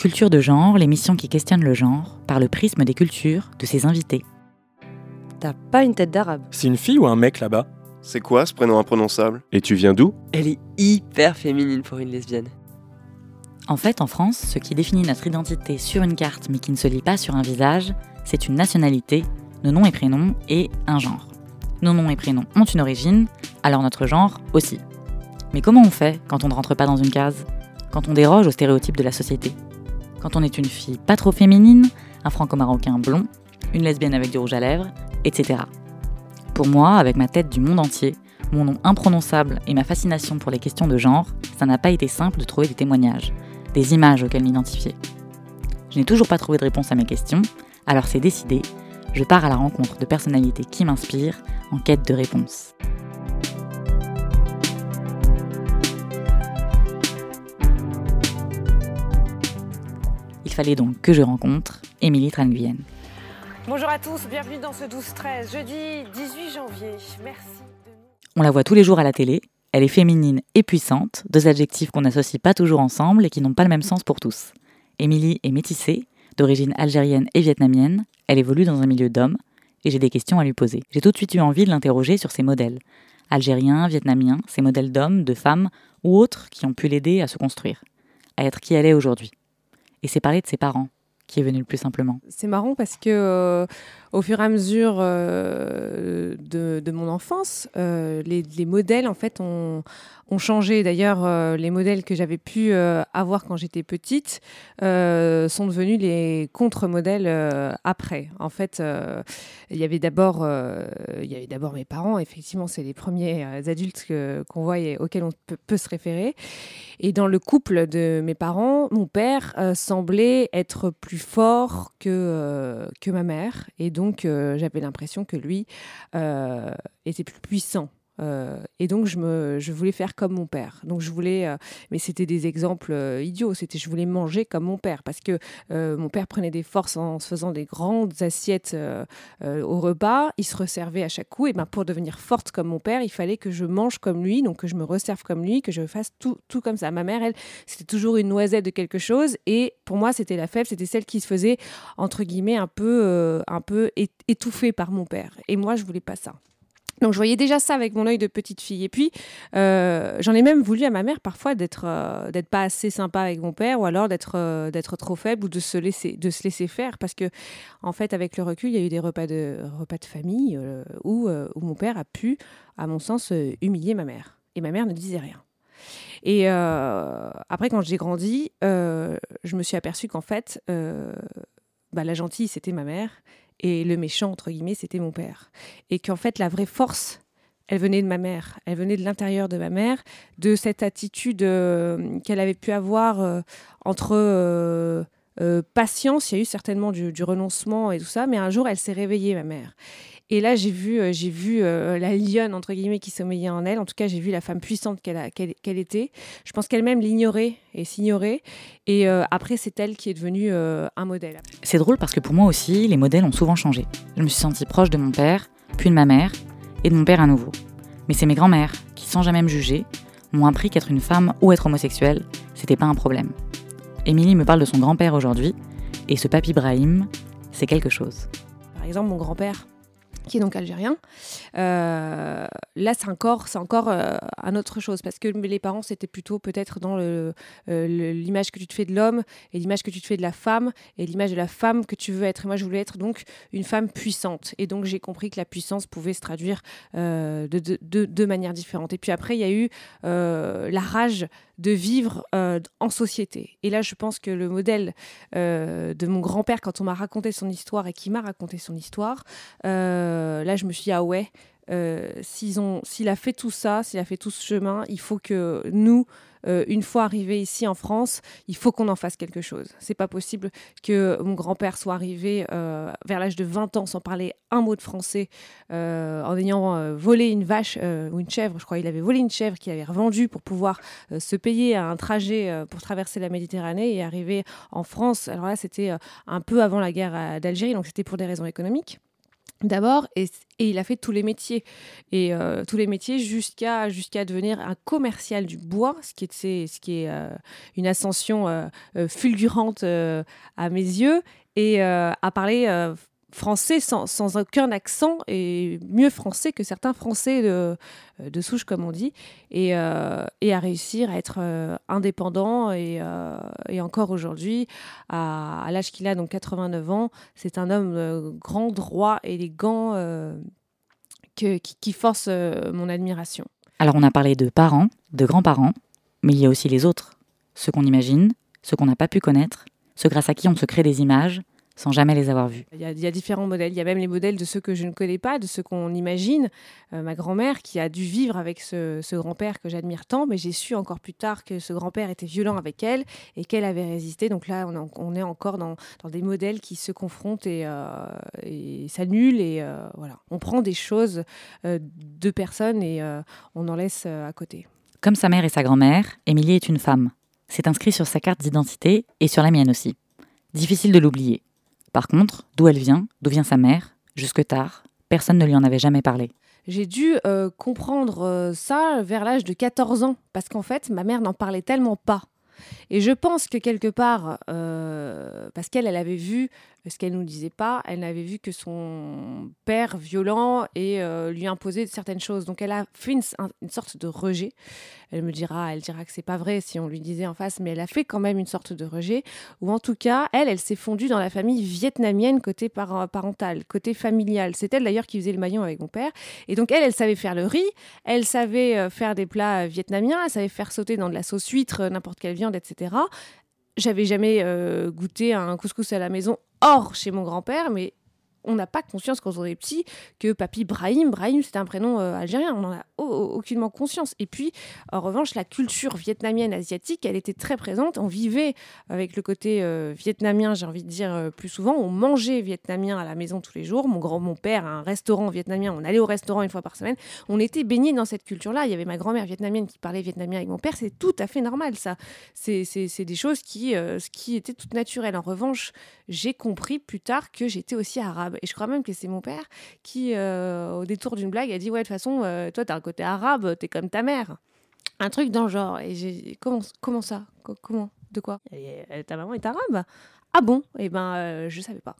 Culture de genre, l'émission qui questionne le genre par le prisme des cultures de ses invités. T'as pas une tête d'arabe. C'est une fille ou un mec là-bas? C'est quoi ce prénom imprononçable? Et tu viens d'où? Elle est hyper féminine pour une lesbienne. En fait, en France, ce qui définit notre identité sur une carte mais qui ne se lit pas sur un visage, c'est une nationalité, nos noms et prénoms et un genre. Nos noms et prénoms ont une origine, alors notre genre aussi. Mais comment on fait quand on ne rentre pas dans une case? Quand on déroge aux stéréotypes de la société? Quand on est une fille pas trop féminine, un franco-marocain blond, une lesbienne avec du rouge à lèvres, etc. Pour moi, avec ma tête du monde entier, mon nom imprononçable et ma fascination pour les questions de genre, ça n'a pas été simple de trouver des témoignages, des images auxquelles m'identifier. Je n'ai toujours pas trouvé de réponse à mes questions, alors c'est décidé, je pars à la rencontre de personnalités qui m'inspirent en quête de réponses. Fallait donc que je rencontre Émilie Tranguyen. Bonjour à tous, bienvenue dans ce 12-13, jeudi 18 janvier. Merci. De... On la voit tous les jours à la télé. Elle est féminine et puissante, deux adjectifs qu'on n'associe pas toujours ensemble et qui n'ont pas le même sens pour tous. Émilie est métissée, d'origine algérienne et vietnamienne. Elle évolue dans un milieu d'hommes et j'ai des questions à lui poser. J'ai tout de suite eu envie de l'interroger sur ses modèles. Algériens, vietnamiens, ses modèles d'hommes, de femmes ou autres qui ont pu l'aider à se construire, à être qui elle est aujourd'hui. Et c'est parler de ses parents qui est venu le plus simplement. C'est marrant parce que euh, au fur et à mesure euh, de, mon enfance, euh, les, les, modèles en fait ont, changé. D'ailleurs, les modèles que j'avais pu avoir quand j'étais petite sont devenus les contre-modèles après. En fait, il y avait d'abord, il y avait d'abord mes parents. Effectivement, c'est les premiers adultes qu'on voit et auxquels on peut, peut, se référer. Et dans le couple de mes parents, mon père semblait être plus fort que que ma mère, et donc j'avais l'impression que lui était plus puissant euh, et donc, je, me, je voulais faire comme mon père. Donc, je voulais, euh, mais c'était des exemples euh, idiots. C'était, je voulais manger comme mon père parce que mon père prenait des forces en se faisant des grandes assiettes au repas. Il se resservait à chaque coup. Et ben, pour devenir forte comme mon père, il fallait que je mange comme lui, donc que je me resserve comme lui, que je fasse tout, tout comme ça. Ma mère, elle, c'était toujours une noisette de quelque chose. Et pour moi, c'était la faible. C'était celle qui se faisait entre guillemets un peu, un peu étouffée par mon père. Et moi, je voulais pas ça. Donc je voyais déjà ça avec mon œil de petite fille. Et puis euh, j'en ai même voulu à ma mère parfois d'être euh, d'être pas assez sympa avec mon père ou alors d'être euh, d'être trop faible ou de se laisser de se laisser faire parce que en fait avec le recul il y a eu des repas de repas de famille où, où mon père a pu à mon sens humilier ma mère et ma mère ne disait rien. Et après quand j'ai grandi je me suis aperçue qu'en fait bah, la gentille c'était ma mère et le méchant, entre guillemets, c'était mon père. Et qu'en fait, la vraie force, elle venait de ma mère, elle venait de l'intérieur de ma mère, de cette attitude euh, qu'elle avait pu avoir euh, entre euh, patience, il y a eu certainement du, du, renoncement et tout ça, mais un jour, elle s'est réveillée, ma mère. Et là, j'ai vu, euh, j'ai vu euh, la lionne, entre guillemets, qui sommeillait en elle. En tout cas, j'ai vu la femme puissante qu'elle qu qu était. Je pense qu'elle-même l'ignorait et s'ignorait. Et euh, après, c'est elle qui est devenue euh, un modèle. C'est drôle parce que pour moi aussi, les modèles ont souvent changé. Je me suis sentie proche de mon père, puis de ma mère, et de mon père à nouveau. Mais c'est mes grands-mères qui, sans jamais me juger, m'ont appris qu'être une femme ou être homosexuelle, c'était pas un problème. Émilie me parle de son grand-père aujourd'hui, et ce papy Brahim, c'est quelque chose. Par exemple, mon grand-père, qui est donc algérien. Euh, là, c'est encore, c'est encore euh, un autre chose parce que les parents, c'était plutôt peut-être dans euh, l'image que tu te fais de l'homme et l'image que tu te fais de la femme et l'image de la femme que tu veux être. Et moi, je voulais être donc une femme puissante. Et donc, j'ai compris que la puissance pouvait se traduire de, de, de, de, manière différente. Et puis après, il y a eu la rage de vivre euh, en société. Et là, je pense que le modèle euh, de mon grand-père, quand on m'a raconté son histoire et qui m'a raconté son histoire, euh, là, je me suis dit, ah ouais, ont, s'il a fait tout ça, s'il a fait tout ce chemin, il faut que nous, euh, une fois arrivé ici en France, il faut qu'on en fasse quelque chose. C'est pas possible que mon grand-père soit arrivé euh, vers l'âge de 20 ans sans parler un mot de français, euh, en ayant euh, volé une vache euh, ou une chèvre, je crois il avait volé une chèvre qu'il avait revendue pour pouvoir euh, se payer un trajet pour traverser la Méditerranée et arriver en France. Alors là, c'était un peu avant la guerre d'Algérie, donc c'était pour des raisons économiques. D'abord et, il a fait tous les métiers. Et euh, tous les métiers jusqu'à jusqu'à devenir un commercial du bois ce qui est ce qui est euh, une ascension euh, fulgurante à mes yeux. Et à parler français sans, aucun accent et mieux français que certains français de, de souche comme on dit et, euh, à réussir à être euh, indépendant et, euh, encore aujourd'hui à, l'âge qu'il a donc 89 ans c'est un homme euh, grand droit élégant euh, qui, qui force euh, mon admiration. Alors on a parlé de parents, de grands-parents, mais il y a aussi les autres, ceux qu'on imagine, ceux qu'on n'a pas pu connaître, ceux grâce à qui on se crée des images sans jamais les avoir vus. Il y, a, il y a différents modèles. Il y a même les modèles de ceux que je ne connais pas, de ceux qu'on imagine. Euh, ma grand-mère qui a dû vivre avec ce, ce grand-père que j'admire tant, mais j'ai su encore plus tard que ce grand-père était violent avec elle et qu'elle avait résisté. Donc là, on, est- on est encore dans, dans des modèles qui se confrontent et, euh, et s'annulent. Et euh, voilà, on prend des choses euh, de personnes et on en laisse à côté. Comme sa mère et sa grand-mère, Émilie est une femme. C'est inscrit sur sa carte d'identité et sur la mienne aussi. Difficile de l'oublier. Par contre, d'où elle vient, d'où vient sa mère, jusque tard, personne ne lui en avait jamais parlé. J'ai dû euh, comprendre euh, ça vers l'âge de 14 ans, parce qu'en fait, ma mère n'en parlait tellement pas. Et je pense que quelque part, euh, parce qu'elle, elle avait vu ce qu'elle nous disait pas, elle n'avait vu que son père violent et euh, lui imposait certaines choses. Donc elle a fait une, un- une sorte de rejet. Elle me dira, elle dira que c'est pas vrai si on lui disait en face, mais elle a fait quand même une sorte de rejet. Ou en tout cas, elle, elle s'est fondue dans la famille vietnamienne côté par- parental, côté familial. C'est elle d'ailleurs qui faisait le maillon avec mon père. Et donc elle, elle savait faire le riz, elle savait euh, faire des plats euh, vietnamiens, elle savait faire sauter dans de la sauce huître, euh, n'importe quelle viande, etc. J'avais jamais euh, goûté un couscous à la maison hors chez mon grand-père, mais on n'a pas conscience quand on est petit que papy Brahim, Brahim c'est un prénom euh, algérien, on n'en a au- au- aucunement conscience. Et puis, en revanche, la culture vietnamienne asiatique, elle était très présente. On vivait avec le côté euh, vietnamien, j'ai envie de dire euh, plus souvent. On mangeait vietnamien à la maison tous les jours. Mon grand, mon père a un restaurant vietnamien. On allait au restaurant une fois par semaine. On était baignés dans cette culture-là. Il y avait ma grand-mère vietnamienne qui parlait vietnamien avec mon père. C'est tout à fait normal, ça. C'est des choses qui, qui étaient toutes naturelles. En revanche, j'ai compris plus tard que j'étais aussi arabe. Et je crois même que c'est mon père qui, euh, au détour d'une blague, a dit Ouais, de toute façon, euh, toi, t'as un côté arabe, t'es comme ta mère. Un truc dans le genre. Et j'ai comment, comment ça? Co- Comment? De quoi? Et, Ta maman est arabe? Ah bon? Eh ben, euh, je savais pas.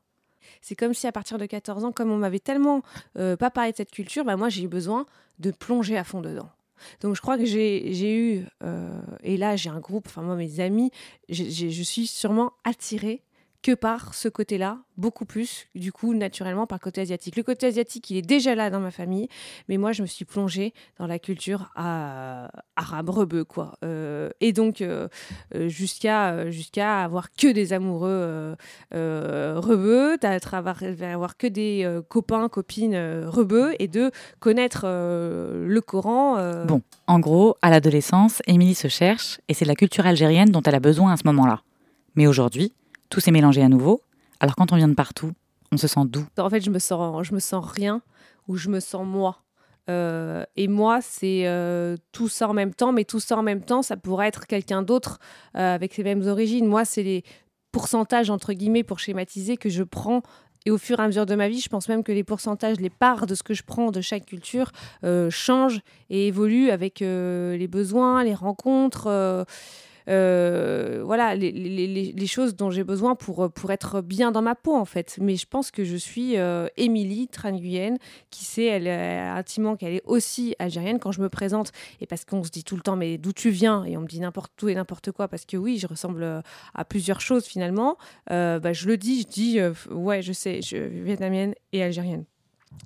C'est comme si à partir de 14 ans, comme on m'avait tellement euh, pas parlé de cette culture, bah moi j'ai eu besoin de plonger à fond dedans. Donc je crois que j'ai eu, euh, et là j'ai un groupe, enfin moi mes amis, je suis sûrement attirée que par ce côté-là, beaucoup plus, du coup, naturellement, par côté asiatique. Le côté asiatique, il est déjà là dans ma famille, mais moi, je me suis plongée dans la culture euh, arabe, rebeu, quoi. Euh, et donc, euh, jusqu'à avoir que des amoureux euh, rebeux, avoir, que des copains, copines rebeux, et de connaître le Coran. Bon, en gros, à l'adolescence, Émilie se cherche et c'est de la culture algérienne dont elle a besoin à ce moment-là. Mais aujourd'hui, tout s'est mélangé à nouveau. Alors quand on vient de partout, on se sent doux. En fait, je me sens, je me sens rien ou je me sens moi. Euh, et moi, c'est euh, tout ça en même temps, mais tout ça en même temps, ça pourrait être quelqu'un d'autre euh, avec les mêmes origines. Moi, c'est les pourcentages, entre guillemets, pour schématiser, que je prends. Et au fur et à mesure de ma vie, je pense même que les pourcentages, les parts de ce que je prends de chaque culture changent et évoluent avec les besoins, les rencontres. Euh, voilà, les, les- les- choses dont j'ai besoin pour, pour être bien dans ma peau, en fait. Mais je pense que je suis euh, Émilie, Tranguyenne, qui sait elle, euh, intimement qu'elle est aussi algérienne quand je me présente. Et parce qu'on se dit tout le temps, mais d'où tu viens? Et on me dit n'importe tout et n'importe quoi, parce que oui, je ressemble euh, à plusieurs choses finalement. Euh, bah, je le dis, je dis, euh, ouais, je sais, je suis vietnamienne et algérienne.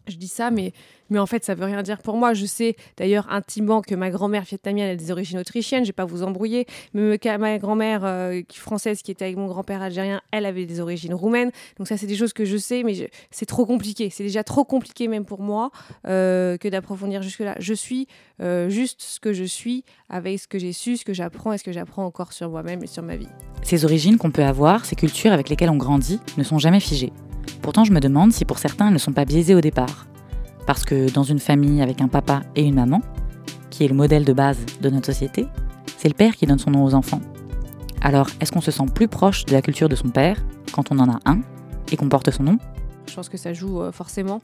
Je dis ça, mais, mais en fait, ça veut rien dire pour moi. Je sais d'ailleurs intimement que ma grand-mère vietnamienne a des origines autrichiennes, je vais pas vous embrouiller, mais ma grand-mère euh, française qui était avec mon grand-père algérien, elle avait des origines roumaines. Donc ça, c'est des choses que je sais, mais c'est trop compliqué. C'est déjà trop compliqué même pour moi euh, que d'approfondir jusque-là. Je suis euh, juste ce que je suis avec ce que j'ai su, ce que j'apprends et ce que j'apprends encore sur moi-même et sur ma vie. Ces origines qu'on peut avoir, ces cultures avec lesquelles on grandit, ne sont jamais figées. Pourtant, je me demande si pour certains, elles ne sont pas biaisées au départ. Parce que dans une famille avec un papa et une maman, qui est le modèle de base de notre société, c'est le père qui donne son nom aux enfants. Alors, est-ce qu'on se sent plus proche de la culture de son père quand on en a un et qu'on porte son nom? Je pense que ça joue euh, forcément.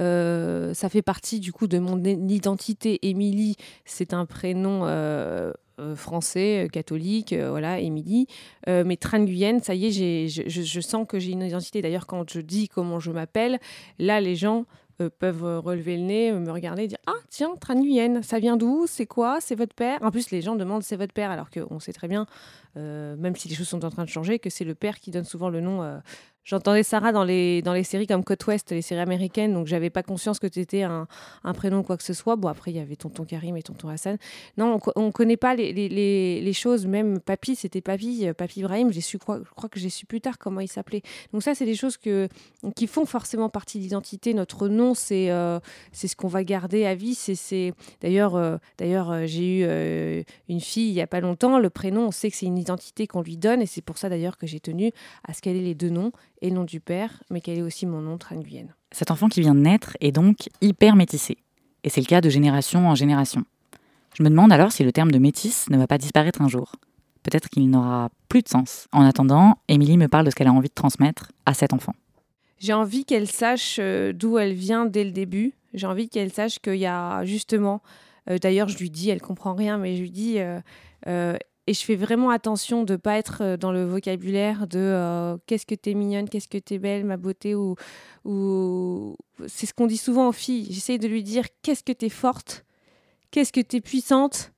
Euh, ça fait partie du coup de mon identité. Émilie, c'est un prénom euh, français, catholique, voilà, Émilie. mais Tran Guyenne, ça y est, je, je, sens que j'ai une identité. D'ailleurs, quand je dis comment je m'appelle, là, les gens peuvent relever le nez, me regarder et dire Ah, tiens, Tran Guyenne, ça vient d'où? C'est quoi? C'est votre père? En plus, les gens demandent C'est votre père, alors qu'on sait très bien, même si les choses sont en train de changer, que c'est le père qui donne souvent le nom J'entendais Sarah dans les, dans les séries comme Côte Ouest, les séries américaines, donc j'avais pas conscience que tu étais un, un, prénom ou quoi que ce soit. Bon, après, il y avait tonton Karim et tonton Hassan. Non, on, connaît pas les, les, les, choses. Même papy, c'était papy, euh, papy Ibrahim. J'ai su, je crois que j'ai su plus tard comment il s'appelait. Donc, ça, c'est des choses que, qui font forcément partie de l'identité. Notre nom, c'est euh, c'est ce qu'on va garder à vie. C'est, D'ailleurs, euh, j'ai eu une fille il y a pas longtemps. Le prénom, on sait que c'est une identité qu'on lui donne et c'est pour ça d'ailleurs que j'ai tenu à ce qu'elle ait les deux noms et nom du père, mais qu'elle est aussi mon nom, Tran Guyenne. Cet enfant qui vient de naître est donc hyper métissé. Et c'est le cas de génération en génération. Je me demande alors si le terme de métisse ne va pas disparaître un jour. Peut-être qu'il n'aura plus de sens. En attendant, Émilie me parle de ce qu'elle a envie de transmettre à cet enfant. J'ai envie qu'elle sache euh, d'où elle vient dès le début. J'ai envie qu'elle sache qu'il y a justement, euh, d'ailleurs je lui dis, elle comprend rien, mais je lui dis, euh, et je fais vraiment attention de ne pas être euh, dans le vocabulaire de euh, qu'est-ce que t'es mignonne, qu'est-ce que t'es belle, ma beauté, ou, ou... c'est ce qu'on dit souvent aux filles. J'essaye de lui dire qu'est-ce que t'es forte, qu'est-ce que t'es puissante,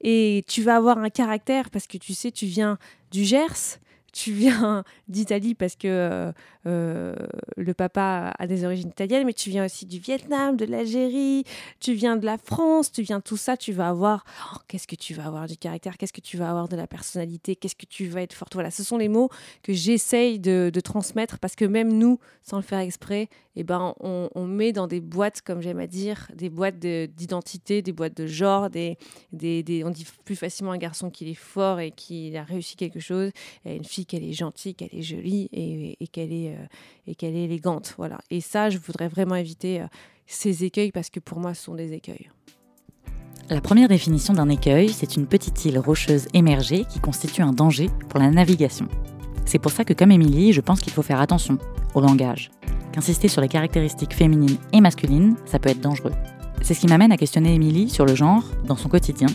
et tu vas avoir un caractère parce que tu sais, tu viens du Gers, tu viens d'Italie parce que euh, le papa a des origines italiennes, mais tu viens aussi du Vietnam, de l'Algérie, tu viens de la France, tu viens tout ça, tu vas avoir, oh, qu'est-ce que tu vas avoir du caractère, qu'est-ce que tu vas avoir de la personnalité, qu'est-ce que tu vas être forte. Voilà, ce sont les mots que j'essaye de, transmettre parce que même nous, sans le faire exprès, eh ben, on, met dans des boîtes, comme j'aime à dire, des boîtes d'identité, des boîtes de genre, des, des, on dit plus facilement un garçon qu'il est fort et qu'il a réussi quelque chose, une fille qu'elle est gentille, qu'elle est jolie et, et qu'elle est euh, et qu'elle est élégante. Voilà. Et ça, je voudrais vraiment éviter euh, ces écueils parce que pour moi, ce sont des écueils. La première définition d'un écueil, c'est une petite île rocheuse émergée qui constitue un danger pour la navigation. C'est pour ça que, comme Émilie, je pense qu'il faut faire attention au langage. Qu'insister sur les caractéristiques féminines et masculines, ça peut être dangereux. C'est ce qui m'amène à questionner Émilie sur le genre dans son quotidien,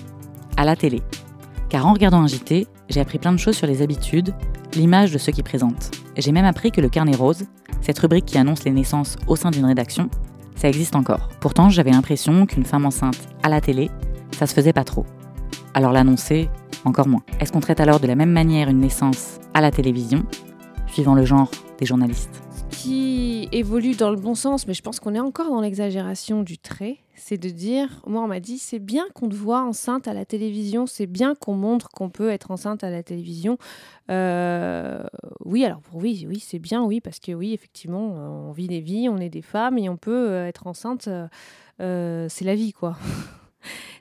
à la télé. Car en regardant un JT, j'ai appris plein de choses sur les habitudes, l'image de ceux qui présentent. J'ai même appris que le carnet rose, cette rubrique qui annonce les naissances au sein d'une rédaction, ça existe encore. Pourtant, j'avais l'impression qu'une femme enceinte à la télé, ça se faisait pas trop. Alors l'annoncer, encore moins. Est-ce qu'on traite alors de la même manière une naissance à la télévision, suivant le genre des journalistes? Qui évolue dans le bon sens, mais je pense qu'on est encore dans l'exagération du trait, c'est de dire, moi on m'a dit, c'est bien qu'on te voit enceinte à la télévision, c'est bien qu'on montre qu'on peut être enceinte à la télévision. Euh, oui, alors pour oui, oui, c'est bien, oui, parce que oui, effectivement, on vit des vies, on est des femmes et on peut euh, être enceinte, euh, c'est la vie, quoi.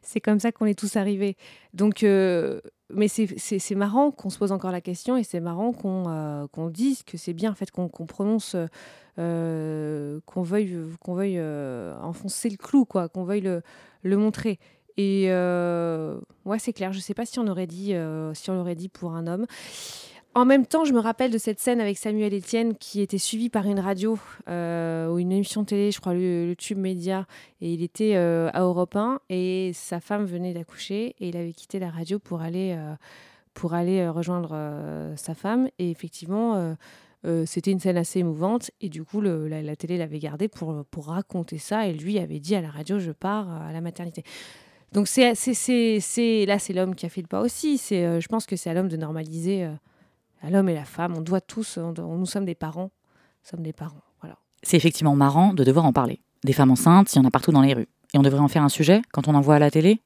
c'est comme ça qu'on est tous arrivés. Donc, mais c'est marrant qu'on se pose encore la question et c'est marrant qu'on dise que c'est bien en fait qu'on prononce euh, qu'on veuille, qu'on veuille euh, enfoncer le clou, quoi, qu'on veuille le, le, montrer. Et euh, ouais, c'est clair. Je sais pas si on aurait dit, si on l'aurait dit pour un homme. En même temps, je me rappelle de cette scène avec Samuel Etienne qui était suivi par une radio ou une émission télé, je crois le, Tube Média, et il était à Europe 1 et sa femme venait d'accoucher et il avait quitté la radio pour aller, pour aller rejoindre sa femme. Et effectivement, euh, c'était une scène assez émouvante et du coup la, télé l'avait gardé pour, pour raconter ça et lui avait dit à la radio je pars à la maternité. Donc là c'est l'homme qui a fait le pas aussi. Euh, je pense que c'est à l'homme de normaliser euh, l'homme et la femme. On doit tous, nous sommes des parents, nous sommes des parents. Voilà. C'est effectivement marrant de devoir en parler. Des femmes enceintes, il y en a partout dans les rues. Et on devrait en faire un sujet quand on en voit à la télé?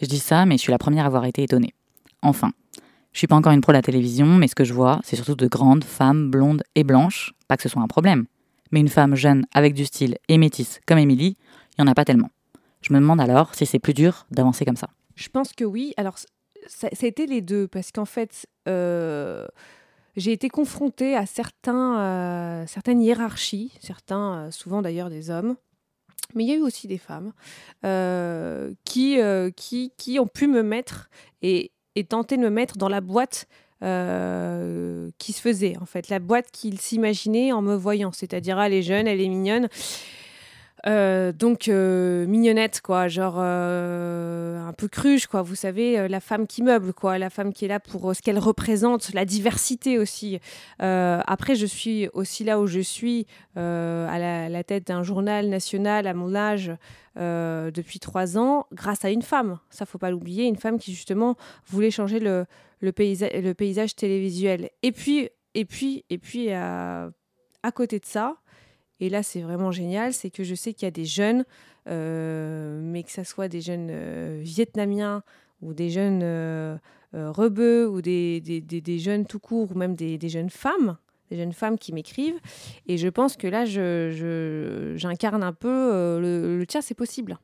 Je dis ça, mais je suis la première à avoir été étonnée. Enfin, je suis pas encore une pro de la télévision, mais ce que je vois, c'est surtout de grandes femmes blondes et blanches. Pas que ce soit un problème. Mais une femme jeune avec du style et métisse comme Émilie, il n'y en a pas tellement. Je me demande alors si c'est plus dur d'avancer comme ça. Je pense que oui. Alors, ça, a été les deux, parce qu'en fait, euh, j'ai été confrontée à certains, euh, certaines hiérarchies, certains, euh, souvent d'ailleurs des hommes, mais il y a eu aussi des femmes qui, qui, qui ont pu me mettre et, tenter de me mettre dans la boîte qui se faisait, en fait, la boîte qu'il s'imaginait en me voyant. C'est-à-dire, ah, elle est jeune, elle est mignonne. Euh, donc euh, mignonnette quoi, genre euh, un peu cruche quoi. Vous savez, la femme qui meuble quoi, la femme qui est là pour ce qu'elle représente, la diversité aussi. après, je suis aussi là où je suis à la, tête d'un journal national à mon âge depuis trois ans, grâce à une femme. Ça faut pas l'oublier, une femme qui justement voulait changer le, le, le paysage télévisuel. Et puis et puis et puis à côté de ça. Et là, c'est vraiment génial, c'est que je sais qu'il y a des jeunes, euh, mais que ce soit des jeunes euh, vietnamiens ou des jeunes euh, rebeux ou des, jeunes tout court ou même des, jeunes femmes, des jeunes femmes qui m'écrivent. Et je pense que là, j'incarne je, un peu le, le c'est possible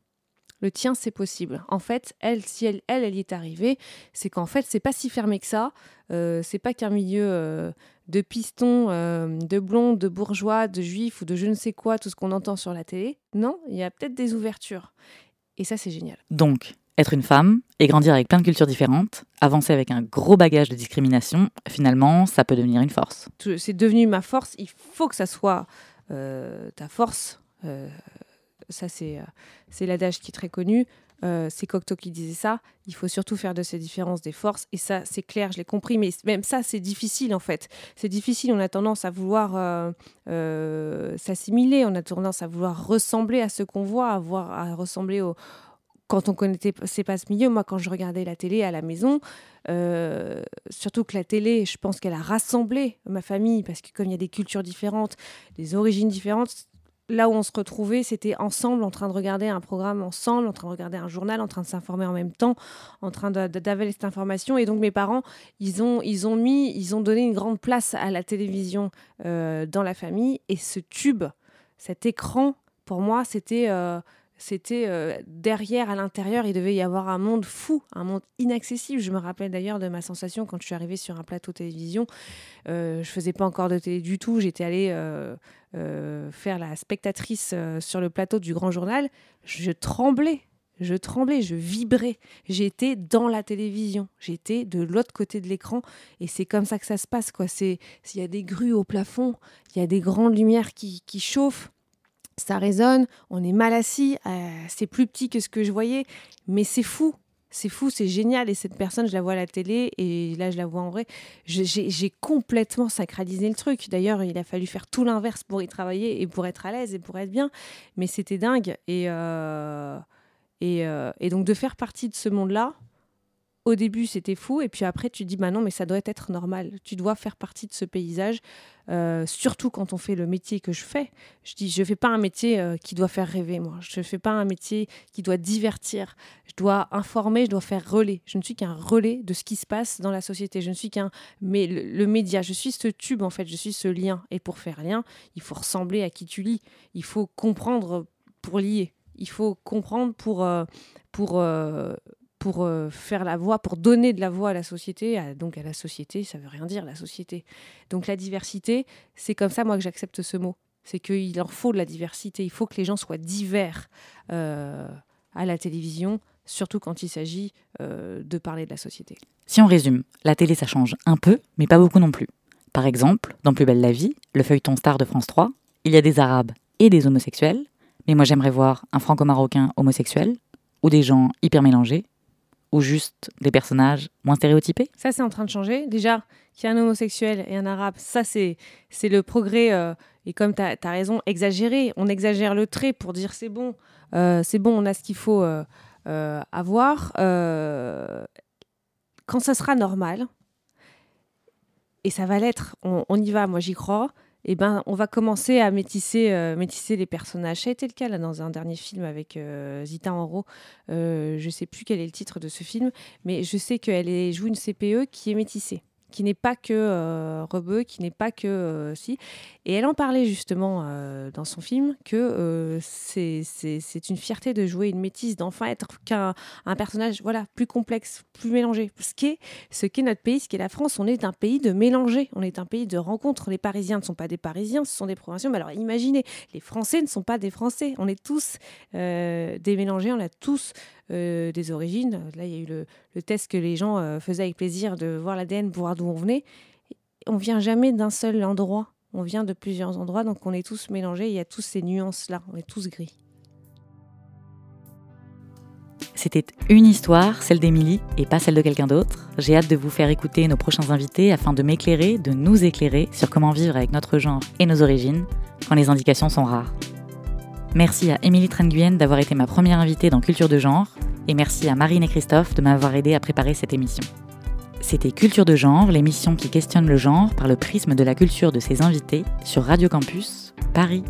le tien c'est possible. En fait, elle, si elle, elle, elle y est arrivée, c'est qu'en fait, c'est pas si fermé que ça. Euh, c'est pas qu'un milieu de pistons, euh, de blondes, de bourgeois, de juifs ou de je ne sais quoi, tout ce qu'on entend sur la télé. Non, il y a peut-être des ouvertures. Et ça, c'est génial. Donc, être une femme et grandir avec plein de cultures différentes, avancer avec un gros bagage de discrimination, finalement, ça peut devenir une force. C'est devenu ma force. Il faut que ça soit euh, ta force. Euh, ça, c'est l'adage qui est très connu. Euh, c'est Cocteau qui disait ça. Il faut surtout faire de ces différences des forces. Et ça, c'est clair, je l'ai compris. Mais même ça, c'est difficile en fait. C'est difficile. On a tendance à vouloir euh, euh, s'assimiler. On a tendance à vouloir ressembler à ce qu'on voit, à, à ressembler au. Quand on connaissait pas ce milieu, moi, quand je regardais la télé à la maison, surtout que la télé, je pense qu'elle a rassemblé ma famille parce que comme il y a des cultures différentes, des origines différentes, là où on se retrouvait, c'était ensemble, en train de regarder un programme ensemble, en train de regarder un journal, en train de s'informer en même temps, en train d'avaler cette information. Et donc mes parents, ils ont, ils ont mis, ils ont donné une grande place à la télévision euh, dans la famille. Et ce tube, cet écran, pour moi, c'était euh, c'était euh, derrière, à l'intérieur, il devait y avoir un monde fou, un monde inaccessible. Je me rappelle d'ailleurs de ma sensation quand je suis arrivée sur un plateau télévision. Euh, je faisais pas encore de télé du tout. J'étais allée euh, euh, faire la spectatrice sur le plateau du Grand Journal. Je tremblais, je tremblais, je vibrais. J'étais dans la télévision. J'étais de l'autre côté de l'écran. Et c'est comme ça que ça se passe. quoi. S'il y a des grues au plafond, il y a des grandes lumières qui, qui chauffent ça résonne, on est mal assis, euh, c'est plus petit que ce que je voyais, mais c'est fou, c'est fou, c'est génial. Et cette personne, je la vois à la télé et là, je la vois en vrai. J'ai complètement sacralisé le truc. D'ailleurs, il a fallu faire tout l'inverse pour y travailler et pour être à l'aise et pour être bien. Mais c'était dingue. Et, euh, euh, et, donc, de faire partie de ce monde-là, au début, c'était fou, et puis après, tu dis, bah non, mais ça doit être normal. Tu dois faire partie de ce paysage, euh, surtout quand on fait le métier que je fais. Je dis, je fais pas un métier euh, qui doit faire rêver, moi. Je fais pas un métier qui doit divertir. Je dois informer, je dois faire relais. Je ne suis qu'un relais de ce qui se passe dans la société. Je ne suis qu'un, mais le, média. Je suis ce tube, en fait. Je suis ce lien. Et pour faire lien, il faut ressembler à qui tu lis. Il faut comprendre pour lier. Il faut comprendre pour, euh, pour pour euh, faire la voix, pour donner de la voix à la société. donc à la société, ça veut rien dire la société. Donc la diversité, c'est comme ça moi que j'accepte ce mot. C'est qu'il en faut de la diversité. Il faut que les gens soient divers euh, à la télévision, surtout quand il s'agit euh, de parler de la société. Si on résume, la télé ça change un peu, mais pas beaucoup non plus. Par exemple, dans Plus belle la vie, le feuilleton star de France 3, il y a des arabes et des homosexuels, mais moi j'aimerais voir un franco-marocain homosexuel ou des gens hyper mélangés ou juste des personnages moins stéréotypés? Ça, c'est en train de changer. Déjà, qu'il y a un homosexuel et un arabe, ça, c'est, le progrès. Euh, et comme tu as, raison, exagéré. On exagère le trait pour dire c'est bon, euh, c'est bon, on a ce qu'il faut euh, avoir. quand ça sera normal, et ça va l'être, on y va, moi j'y crois, eh ben, on va commencer à métisser, euh, métisser les personnages. Ça a été le cas dans un dernier film avec euh, Zita Enro. Euh, je ne sais plus quel est le titre de ce film, mais je sais qu'elle joue une CPE qui est métissée qui n'est pas que euh, rebeu, qui n'est pas que euh, si. Et elle en parlait justement euh, dans son film que euh, c'est une fierté de jouer une métisse, d'enfin être qu'un un personnage voilà plus complexe, plus mélangé. Ce qu'est ce qu'est notre pays, ce qu'est la France, on est un pays de mélangés, on est un pays de rencontres. Les Parisiens ne sont pas des Parisiens, ce sont des provinciaux. Mais alors imaginez, les Français ne sont pas des Français. On est tous des mélangés, on a tous euh, des origines. Là, il y a eu le, test que les gens euh, faisaient avec plaisir de voir l'ADN pour voir d'où on venait. on vient jamais d'un seul endroit. On vient de plusieurs endroits, donc on est tous mélangés. Il y a tous ces nuances-là. On est tous gris. C'était une histoire, celle d'Émilie, et pas celle de quelqu'un d'autre. J'ai hâte de vous faire écouter nos prochains invités afin de m'éclairer, de nous éclairer sur comment vivre avec notre genre et nos origines quand les indications sont rares. Merci à Émilie Trenguyen d'avoir été ma première invitée dans Culture de genre, et merci à Marine et Christophe de m'avoir aidé à préparer cette émission. C'était Culture de genre, l'émission qui questionne le genre par le prisme de la culture de ses invités sur Radio Campus, Paris.